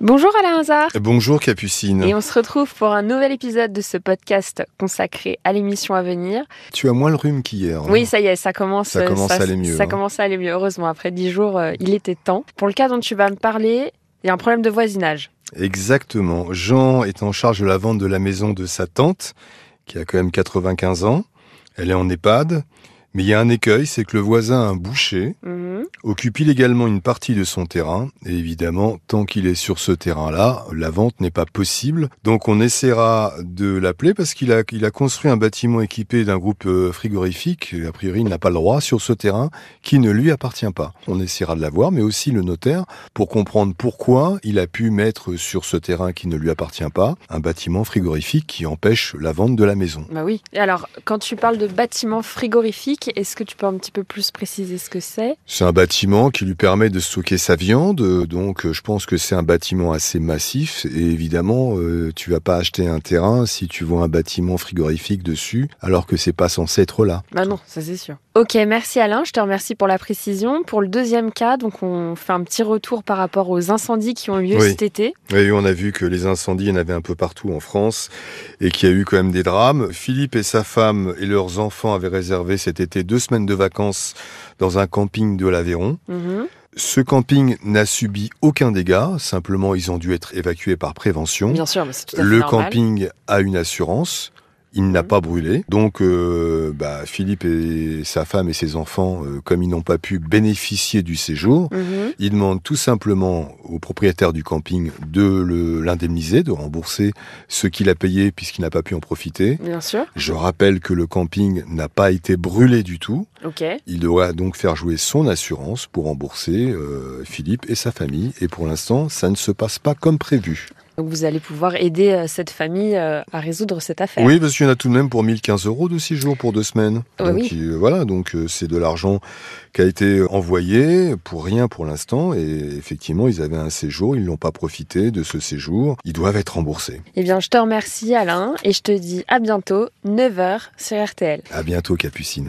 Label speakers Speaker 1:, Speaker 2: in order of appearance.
Speaker 1: Bonjour Alain Hazard.
Speaker 2: Bonjour Capucine.
Speaker 1: Et on se retrouve pour un nouvel épisode de ce podcast consacré à l'émission à venir.
Speaker 2: Tu as moins le rhume qu'hier.
Speaker 1: Oui, ça y est, ça commence,
Speaker 2: ça commence à aller mieux.
Speaker 1: Ça
Speaker 2: hein.
Speaker 1: commence à aller mieux. Heureusement, après dix jours, euh, il était temps. Pour le cas dont tu vas me parler, il y a un problème de voisinage.
Speaker 2: Exactement. Jean est en charge de la vente de la maison de sa tante, qui a quand même 95 ans. Elle est en EHPAD. Mais il y a un écueil, c'est que le voisin, un boucher,
Speaker 1: Mhm.
Speaker 2: occupe illégalement une partie de son terrain. Et évidemment, tant qu'il est sur ce terrain-là, la vente n'est pas possible. Donc on essaiera de l'appeler parce qu'il a, il a construit un bâtiment équipé d'un groupe euh, frigorifique. A priori, il n'a pas le droit sur ce terrain qui ne lui appartient pas. On essaiera de l'avoir, mais aussi le notaire, pour comprendre pourquoi il a pu mettre sur ce terrain qui ne lui appartient pas un bâtiment frigorifique qui empêche la vente de la maison.
Speaker 1: Bah oui. Et alors, quand tu parles de bâtiment frigorifique, est-ce que tu peux un petit peu plus préciser ce que c'est?
Speaker 2: C'est un bâtiment qui lui permet de stocker sa viande, donc euh, je pense que c'est un bâtiment assez massif. Et évidemment, euh, tu vas pas acheter un terrain si tu vois un bâtiment frigorifique dessus, alors que c'est pas censé être là.
Speaker 1: Bah non, ça c'est sûr. Ok, merci Alain, je te remercie pour la précision. Pour le deuxième cas, donc on fait un petit retour par rapport aux incendies qui ont eu lieu
Speaker 2: Oui.
Speaker 1: cet été.
Speaker 2: Oui, on a vu que les incendies, il y en avait un peu partout en France et qu'il y a eu quand même des drames. Philippe et sa femme et leurs enfants avaient réservé cet été deux semaines de vacances dans un camping de l'Aveyron.
Speaker 1: Mhm.
Speaker 2: Ce camping n'a subi aucun dégât, simplement ils ont dû être évacués par prévention.
Speaker 1: Bien sûr, mais c'est tout à fait
Speaker 2: Le
Speaker 1: normal.
Speaker 2: camping a une assurance. Il n'a
Speaker 1: Mhm.
Speaker 2: pas brûlé. Donc, euh, bah, Philippe et sa femme et ses enfants, euh, comme ils n'ont pas pu bénéficier du séjour,
Speaker 1: Mhm.
Speaker 2: ils demandent tout simplement au propriétaire du camping de l'indemniser, de rembourser ce qu'il a payé puisqu'il n'a pas pu en profiter.
Speaker 1: Bien sûr.
Speaker 2: Je rappelle que le camping n'a pas été brûlé du tout.
Speaker 1: Ok.
Speaker 2: Il doit donc faire jouer son assurance pour rembourser euh, Philippe et sa famille. Et pour l'instant, ça ne se passe pas comme prévu.
Speaker 1: Donc vous allez pouvoir aider euh, cette famille euh, à résoudre cette affaire.
Speaker 2: Oui, parce qu'il y en a tout de même pour 1015 euros de séjour pour deux semaines.
Speaker 1: Ouais,
Speaker 2: donc
Speaker 1: oui.
Speaker 2: il- voilà, donc euh, c'est de l'argent qui a été envoyé pour rien pour l'instant. Et effectivement, ils avaient un séjour, ils n'ont pas profité de ce séjour. Ils doivent être remboursés.
Speaker 1: Eh bien, je te remercie Alain et je te dis à bientôt, 9h sur RTL.
Speaker 2: À bientôt, Capucine.